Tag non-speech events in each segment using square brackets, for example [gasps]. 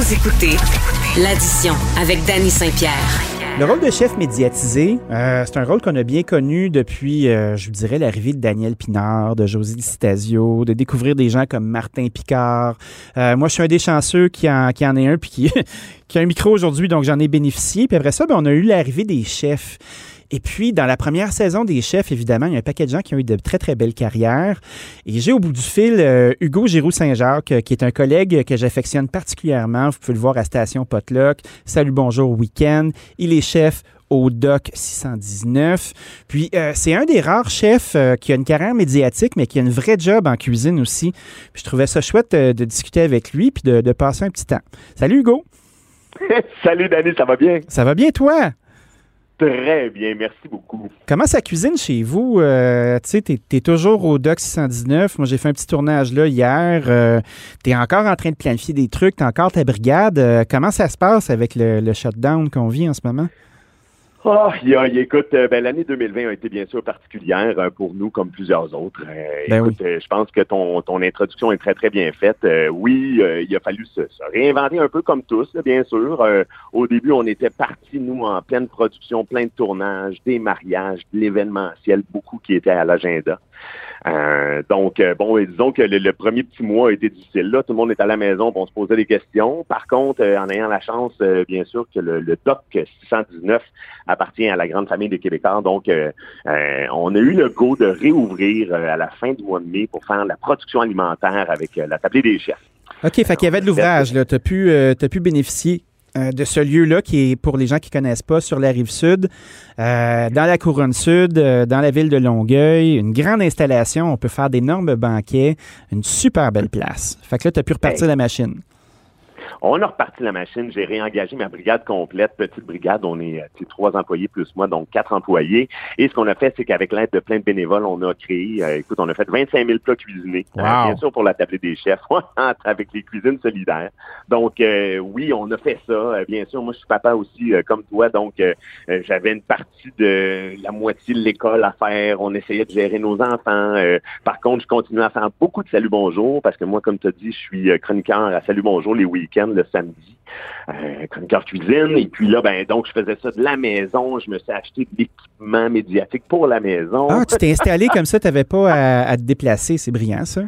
Vous écoutez l'addition avec Danny Saint-Pierre. Le rôle de chef médiatisé, euh, c'est un rôle qu'on a bien connu depuis, euh, je vous dirais, l'arrivée de Daniel Pinard, de José Stasio, de découvrir des gens comme Martin Picard. Euh, moi, je suis un des chanceux qui en, qui en est un puis qui, [laughs] qui a un micro aujourd'hui, donc j'en ai bénéficié. Puis après ça, ben, on a eu l'arrivée des chefs. Et puis, dans la première saison des chefs, évidemment, il y a un paquet de gens qui ont eu de très, très belles carrières. Et j'ai au bout du fil Hugo Giroux-Saint-Jacques, qui est un collègue que j'affectionne particulièrement. Vous pouvez le voir à Station Potluck. Salut, bonjour, week-end. Il est chef au DOC 619. Puis, euh, c'est un des rares chefs qui a une carrière médiatique, mais qui a une vraie job en cuisine aussi. Puis, je trouvais ça chouette de discuter avec lui puis de, de passer un petit temps. Salut, Hugo. [laughs] Salut, Danny, ça va bien? Ça va bien, toi? Très bien, merci beaucoup. Comment ça cuisine chez vous? Euh, tu sais, tu es, toujours au Doc 619. Moi, j'ai fait un petit tournage là hier. Euh, tu es encore en train de planifier des trucs. Tu as encore ta brigade. Euh, comment ça se passe avec le shutdown qu'on vit en ce moment? Oh, écoute, euh, ben, l'année 2020 a été bien sûr particulière euh, pour nous comme plusieurs autres. Euh, ben écoute, je pense que ton, ton introduction est très, très bien faite. oui, il a fallu se, réinventer un peu comme tous, bien sûr. au début, on était partis, nous, en pleine production, plein de tournages, des mariages, de l'événementiel, beaucoup qui était à l'agenda. Euh, donc, euh, bon, disons que le, premier petit mois a été difficile. Là, tout le monde est à la maison, on se posait des questions. Par contre, euh, en ayant la chance, bien sûr, que le, le, DOC 619 appartient à la grande famille des Québécois. Donc, on a eu le goût de réouvrir à la fin du mois de mai pour faire la production alimentaire avec la tablée des chefs. OK, fait qu'il y avait de l'ouvrage. Tu as pu bénéficier euh, de ce lieu-là qui est, pour les gens qui ne connaissent pas, sur la rive sud, euh, dans la couronne sud, euh, dans la ville de Longueuil. Une grande installation. On peut faire d'énormes banquets. Une super belle place. Fait que là, tu as pu repartir la machine. On a reparti la machine. J'ai réengagé ma brigade complète, petite brigade. On est euh, trois employés plus moi, donc quatre employés. Et ce qu'on a fait, c'est qu'avec l'aide de plein de bénévoles, on a créé, euh, écoute, on a fait 25 000 plats cuisinés. Euh, bien sûr pour la table des chefs, [laughs] avec les cuisines solidaires. Donc oui, on a fait ça. bien sûr, moi je suis papa aussi comme toi, donc j'avais une partie de la moitié de l'école à faire. On essayait de gérer nos enfants. par contre, je continuais à faire beaucoup de salut bonjour parce que moi, comme tu as dit, je suis chroniqueur à salut bonjour les week-ends le samedi, euh, chroniqueur cuisine. Et puis là, ben donc, je faisais ça de la maison. Je me suis acheté de l'équipement médiatique pour la maison. Ah, tu t'es installé comme ça, tu n'avais pas à, te déplacer. C'est brillant, ça.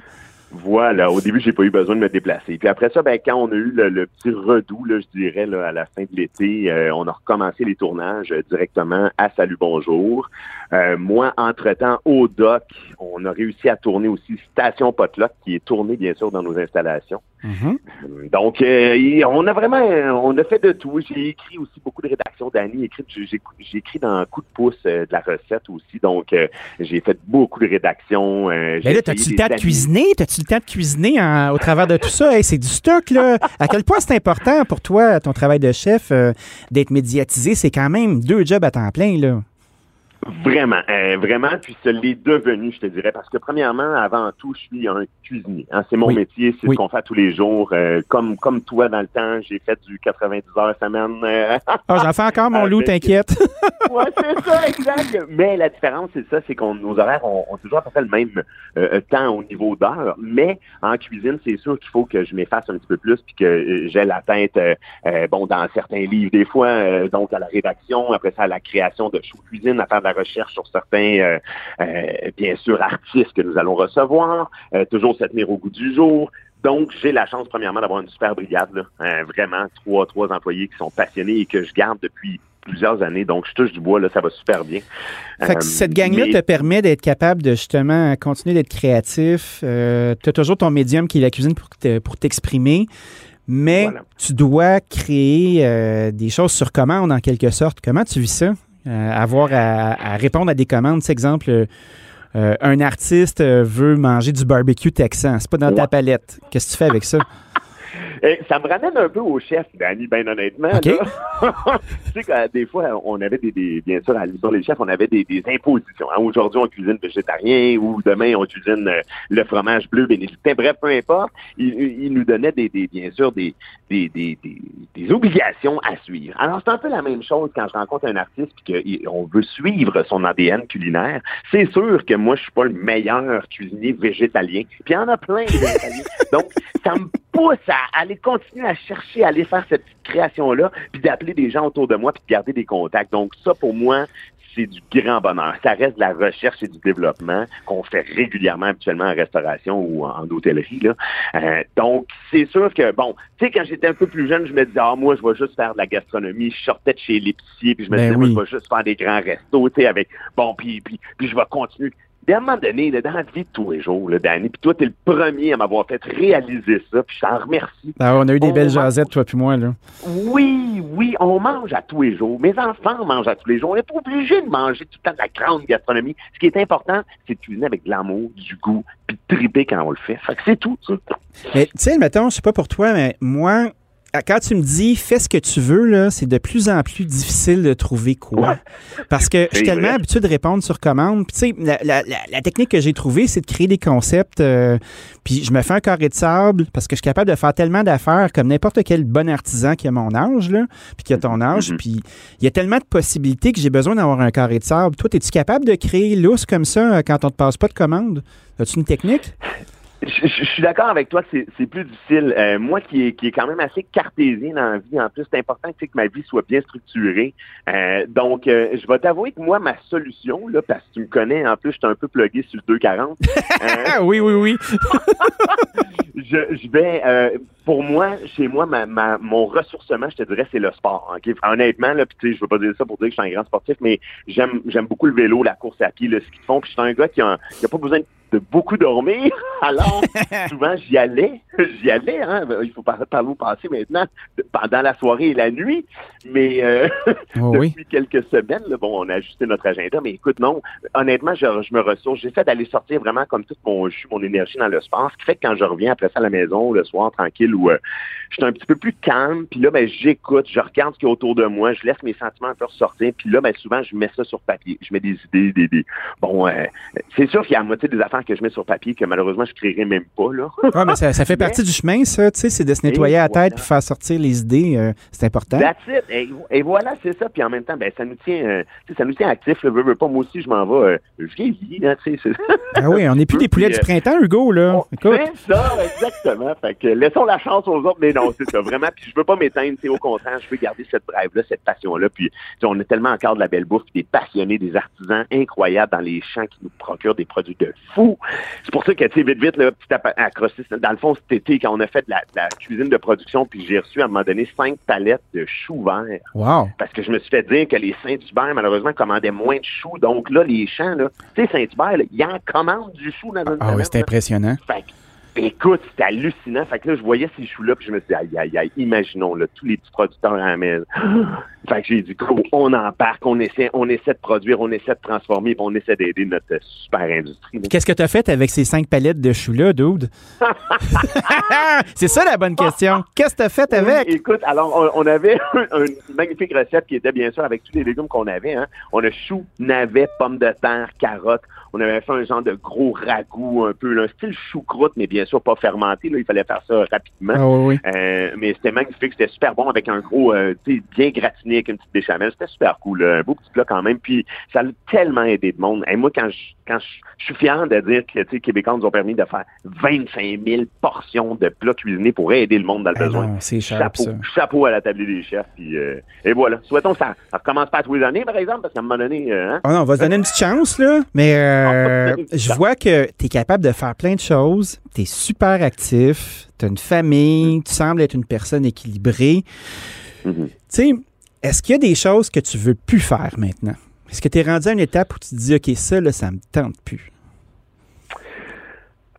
Voilà, au début, j'ai pas eu besoin de me déplacer. Puis après ça, ben, quand on a eu le, petit redout, là, je dirais, là, à la fin de l'été, euh, on a recommencé les tournages directement à Salut Bonjour. Euh, moi, entre-temps, au doc, on a réussi à tourner aussi Station Potluck, qui est tournée, bien sûr, dans nos installations. Euh, donc, on a vraiment, on a fait de tout. J'ai écrit aussi beaucoup de rédactions. Dani j'ai écrit dans un coup de pouce de la recette aussi. Donc, j'ai fait beaucoup de rédactions. Mais là, t'as-tu le temps de cuisiner? T'as-tu le temps de cuisiner au travers de tout ça? c'est du stock, là. À quel point c'est important pour toi, ton travail de chef, d'être médiatisé? C'est quand même deux jobs à temps plein, là. Vraiment, euh, vraiment, puis ce l'est devenu, je te dirais, parce que premièrement, avant tout, je suis un cuisinier. Hein, c'est mon métier, c'est ce qu'on fait tous les jours. Euh, comme comme toi dans le temps, j'ai fait du 90 heures semaine. Euh, ah, j'en fais encore mon [laughs] loup, t'inquiète. [laughs] ouais, c'est ça, exact. Mais la différence, c'est ça, c'est qu'on nos horaires ont, toujours à peu près le même temps au niveau d'heure. Mais en cuisine, c'est sûr qu'il faut que je m'efface un petit peu plus, puis que j'ai la tête, bon, dans certains livres des fois, donc à la rédaction, après ça à la création de choux cuisine, à faire de la recherche sur certains, euh, euh, bien sûr, artistes que nous allons recevoir, euh, toujours se tenir au goût du jour. Donc, j'ai la chance, premièrement, d'avoir une super brigade, là. vraiment, trois, trois employés qui sont passionnés et que je garde depuis plusieurs années. Donc, je touche du bois, là, ça va super bien. Fait que cette gang-là te permet d'être capable de justement continuer d'être créatif. tu as toujours ton médium qui est la cuisine pour t'exprimer. mais tu dois créer des choses sur commande en quelque sorte. Comment tu vis ça? Euh, avoir à, répondre à des commandes. Par exemple, euh, euh, un artiste veut manger du barbecue texan. C'est pas dans ta palette. Qu'est-ce que tu fais avec ça? Ça me ramène un peu au chef, Danny, bien honnêtement. [laughs] tu sais que des fois, on avait des, bien sûr, à sur les chefs, on avait des, impositions. Hein. Aujourd'hui, on cuisine végétarien ou demain, on cuisine euh, le fromage bleu bénédictin. Bref, peu importe. Il, nous donnait des, bien sûr des, des, obligations à suivre. Alors, c'est un peu la même chose quand je rencontre un artiste et qu'on veut suivre son ADN culinaire. C'est sûr que moi, je suis pas le meilleur cuisinier végétalien. Puis il y en a plein de végétaliens. Donc, ça me pousse à aller continuer à chercher, à aller faire cette petite création-là, puis d'appeler des gens autour de moi, puis de garder des contacts. Donc ça, pour moi, c'est du grand bonheur. Ça reste de la recherche et du développement qu'on fait régulièrement habituellement en restauration ou en hôtellerie. Là. Euh, donc, c'est sûr que, bon, tu sais, quand j'étais un peu plus jeune, je me disais, ah, moi, je vais juste faire de la gastronomie. Je sortais de chez l'épicier, puis je me Ben disais, moi, je vais juste faire des grands restos, tu sais, avec, bon, puis, puis, puis je vais continuer. Puis à un moment donné, là, dans la vie de tous les jours, là, Danny, puis toi, t'es le premier à m'avoir fait réaliser ça, puis je t'en remercie. Ah, on a eu des On belles mange- jasettes, toi puis moi. Là. Oui, oui, on mange à tous les jours. Mes enfants mangent à tous les jours. On n'est pas obligé de manger tout le temps de la grande gastronomie. Ce qui est important, c'est de cuisiner avec de l'amour, du goût, puis de triper quand on le fait. Fait que c'est tout, ça. Mais tu sais, mettons, je sais pas pour toi, mais moi, quand tu me dis fais ce que tu veux, là, c'est de plus en plus difficile de trouver quoi. Parce que je suis tellement vrai. habitué de répondre sur commande. Puis tu sais, la, la- la- la technique que j'ai trouvée, c'est de créer des concepts. euh, puis je me fais un carré de sable parce que je suis capable de faire tellement d'affaires comme n'importe quel bon artisan qui a mon âge, là, puis qui a ton âge. Mhm. Puis il y a tellement de possibilités que j'ai besoin d'avoir un carré de sable. Toi, es-tu capable de créer lousse comme ça euh, quand on te passe pas de commande? As-tu une technique? Je, je- je suis d'accord avec toi que c'est- c'est plus difficile. Euh, moi qui est, qui est quand même assez cartésien dans la vie, en plus, c'est important sais, que ma vie soit bien structurée. Euh, donc, euh, je vais t'avouer que moi, ma solution, là, parce que tu me connais, en plus, je suis un peu plugué sur le 240. [laughs] euh, oui, oui, oui. [laughs] je, je vais, euh, pour moi, chez moi, ma, ma- mon ressourcement, je te dirais, c'est le sport. ok? Honnêtement, là, puis tu sais, je veux pas dire ça pour dire que je suis un grand sportif, mais j'aime, j'aime beaucoup le vélo, la course à pied, le ski de fond. Puis je suis un gars qui a, qui a pas besoin de beaucoup dormir. [laughs] Alors, [laughs] souvent, j'y allais, j'y allais. Hein? Il faut par- parler au passé maintenant, pendant la soirée et la nuit. Mais euh, [laughs] Oh oui. depuis quelques semaines, là, bon, on a ajusté notre agenda, mais écoute, non, honnêtement, je, je me ressource. J'essaie d'aller sortir vraiment comme tout mon jus, mon énergie dans le sport, ce qui fait que quand je reviens après ça à la maison, le soir, tranquille, où euh, je suis un petit peu plus calme, puis là, ben, j'écoute, je regarde ce qu'il y a autour de moi, je laisse mes sentiments un peu ressortir, puis là, ben, souvent, je mets ça sur papier. Je mets des idées, des... des... Bon, euh, c'est sûr qu'il y a la moitié des affaires que je mets sur papier que malheureusement, je créerai même pas, là. Ouais, mais ça, ça fait [laughs] partie du chemin, ça, tu sais, c'est de se nettoyer Et la tête puis faire sortir les idées, euh, c'est important. That's it. Et, et voilà, c'est ça. Puis en même temps, ben, ça nous tient, euh, ça nous tient actifs. Le veux, veux pas, moi aussi, je m'en vais. Euh, je vieillis, là, tu sais. c'est- Ah oui, on n'est plus des poulets du euh, printemps, Hugo, là. C'est ça, exactement. Fait que laissons la chance aux autres, mais non, c'est ça, vraiment. Puis je veux pas m'éteindre, c'est au contraire, je veux garder cette drive-là, cette passion-là. Puis on est tellement encore de la belle bouffe, des passionnés, des artisans incroyables dans les champs qui nous procurent des produits de fou. C'est pour ça que, tu sais, vite, vite, là, petit acrostice, dans le fond, cet été, quand on a fait de la, de la cuisine de production, puis j'ai reçu à un moment donné cinq palettes de choux verts Wow. parce que je me suis fait dire que les Saint-Hubert, malheureusement, commandaient moins de choux. Donc là, les champs, tu sais, Saint-Hubert, ils en commandent du chou dans une Ah oui, c'est impressionnant. Fait écoute, c'était hallucinant. Fait que là, je voyais ces choux-là, puis je me suis dit, aïe, aïe, aïe, imaginons, là, tous les petits producteurs à la maison. [gasps] Fait que j'ai dit, go, on embarque, on essaie, on essaie de produire, on essaie de transformer, puis on essaie d'aider notre super industrie. Qu'est-ce que tu as fait avec ces cinq palettes de choux-là, dude? [laughs] [laughs] c'est ça la bonne question. Qu'est-ce que tu as fait avec? Oui, écoute, alors, on, on avait [laughs] une magnifique recette qui était bien sûr avec tous les légumes qu'on avait. Hein. On a chou, navet, pommes de terre, carottes. On avait fait un genre de gros ragoût un peu, là, un style choucroute, mais bien sûr pas fermenté. Là, il fallait faire ça rapidement. Ah oui, oui. Euh, mais c'était magnifique, c'était super bon avec un gros, euh, tu sais, bien gratiné avec une petite béchamel. C'était super cool, là, un beau petit plat quand même. Puis ça a tellement aidé le monde. Et moi, quand je, quand je, suis fier de dire que, sais, Québécois nous ont permis de faire 25 000 portions de plats cuisinés pour aider le monde dans le Eh besoin. non, c'est cher, Chapeau, ça. chapeau à la table des chefs. Puis, euh, et voilà. Souhaitons que ça, ça recommence pas à tous les années, par exemple, parce qu'à un moment donné, euh, hein, Ah non, on va se donner une petite chance, là. Mais euh, [laughs] je vois que tu es capable de faire plein de choses. Tu es super actif. Tu as une famille. Tu sembles être une personne équilibrée. mhm. Tu sais, est-ce qu'il y a des choses que tu veux plus faire maintenant? Est-ce que tu es rendu à une étape où tu te dis, OK, ça, là, ça me tente plus?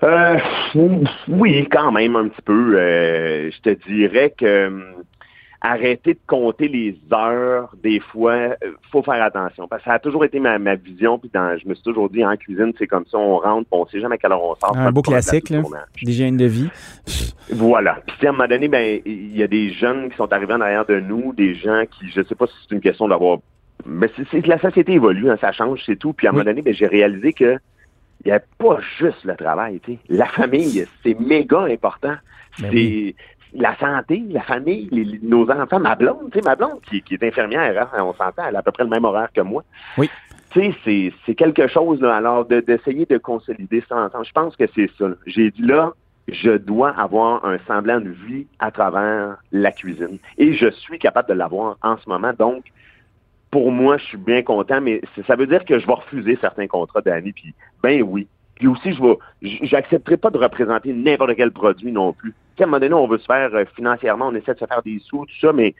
Euh, oui, quand même un petit peu. Euh, je te dirais que hum, arrêter de compter les heures, des fois, euh, faut faire attention. Parce que ça a toujours été ma, ma vision. Puis dans, je me suis toujours dit en cuisine, c'est comme ça, on rentre, on sait jamais à quelle heure on sort. Un beau classique, là. D'hygiène de vie. Voilà. Puis à un moment donné, ben, il y a des jeunes qui sont arrivés en arrière de nous, des gens qui, je sais pas si c'est une question d'avoir, mais c'est, la société évolue, hein, ça change, c'est tout. Puis à un Oui. moment donné, ben, j'ai réalisé que il n'y a pas juste le travail, tu sais. La famille, c'est méga important. Ben c'est oui. La santé, la famille, les- nos enfants, ma blonde, tu sais, ma blonde qui, qui est infirmière, hein, on s'entend, elle a à peu près le même horaire que moi. Oui. Tu sais, c'est, quelque chose, là, alors, de- d'essayer de consolider ça ensemble. Je pense que c'est ça. J'ai dit là, je dois avoir un semblant de vie à travers la cuisine. Et je suis capable de l'avoir en ce moment. Donc, pour moi, je suis bien content, mais ça veut dire que je vais refuser certains contrats d'année. Puis, ben oui. Puis aussi, je vais, j'accepterai pas de représenter n'importe quel produit non plus. À un moment donné, on veut se faire euh, financièrement, on essaie de se faire des sous, tout ça, mais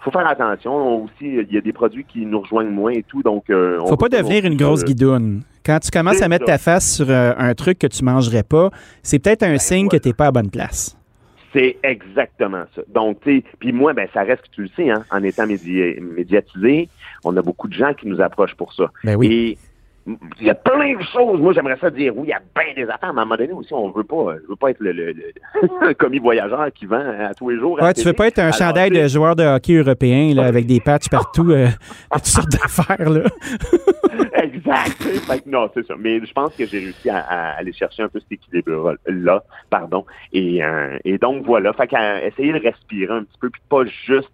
faut faire attention. Aussi, il y a des produits qui nous rejoignent moins et tout. Donc, euh, faut pas devenir une grosse guidoune. Quand tu commences à mettre ta face sur euh, un truc que tu mangerais pas, c'est peut-être un ben, signe que tu n'es pas à bonne place. C'est exactement ça. Donc, tu sais, puis moi, ben, ça reste que tu le sais, hein, en étant médiatisé, on a beaucoup de gens qui nous approchent pour ça. Ben oui il y a plein de choses. Moi, j'aimerais ça dire, oui, il y a bien des affaires, mais à un moment donné aussi, on veut pas, je veux pas être le, [laughs] commis voyageur qui vend à tous les jours. Ouais, tu veux pas être un chandail de joueur de hockey européen, là, avec des patchs partout, euh, [laughs] toutes sortes d'affaires, là. [laughs] exact. non, c'est ça. Mais je pense que j'ai réussi à, aller chercher un peu cet équilibre-là, pardon. Et, euh, et donc, voilà. Fait qu'à essayer de respirer un petit peu, puis pas juste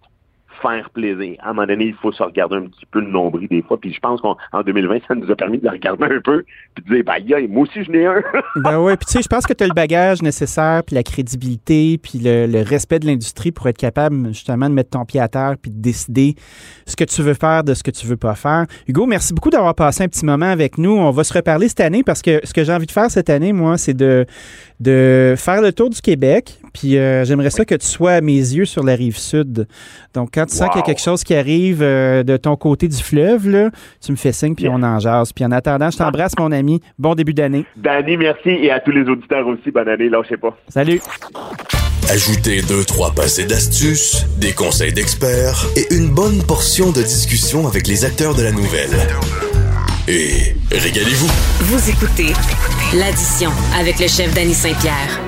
faire plaisir. À un moment donné, il faut se regarder un petit peu le nombril des fois. Puis je pense qu'en 2020, ça nous a permis de le regarder un peu puis de dire, bah, moi aussi, je n'ai un. [laughs] ben oui, puis tu sais, je pense que tu as le bagage nécessaire, puis la crédibilité, puis le, respect de l'industrie pour être capable justement de mettre ton pied à terre puis de décider ce que tu veux faire de ce que tu veux pas faire. Hugo, merci beaucoup d'avoir passé un petit moment avec nous. On va se reparler cette année parce que ce que j'ai envie de faire cette année, moi, c'est de, de faire le tour du Québec. Puis euh, j'aimerais ça que tu sois à mes yeux sur la rive sud. Donc, quand tu sens qu'il y a quelque chose qui arrive euh, de ton côté du fleuve, là, tu me fais signe, puis on en jase. Puis en attendant, je t'embrasse, mon ami. Bon début d'année. Danny, merci. Et à tous les auditeurs aussi, bonne année. Lâchez pas. Salut. Ajoutez deux, trois passés d'astuces, des conseils d'experts et une bonne portion de discussion avec les acteurs de la nouvelle. Et régalez-vous. Vous écoutez l'addition avec le chef Danny Saint-Pierre.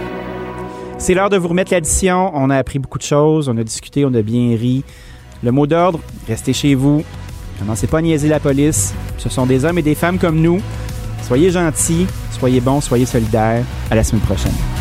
C'est l'heure de vous remettre l'addition. On a appris beaucoup de choses, on a discuté, on a bien ri. Le mot d'ordre, restez chez vous. Commencez pas niaiser la police. Ce sont des hommes et des femmes comme nous. Soyez gentils, soyez bons, soyez solidaires. À la semaine prochaine.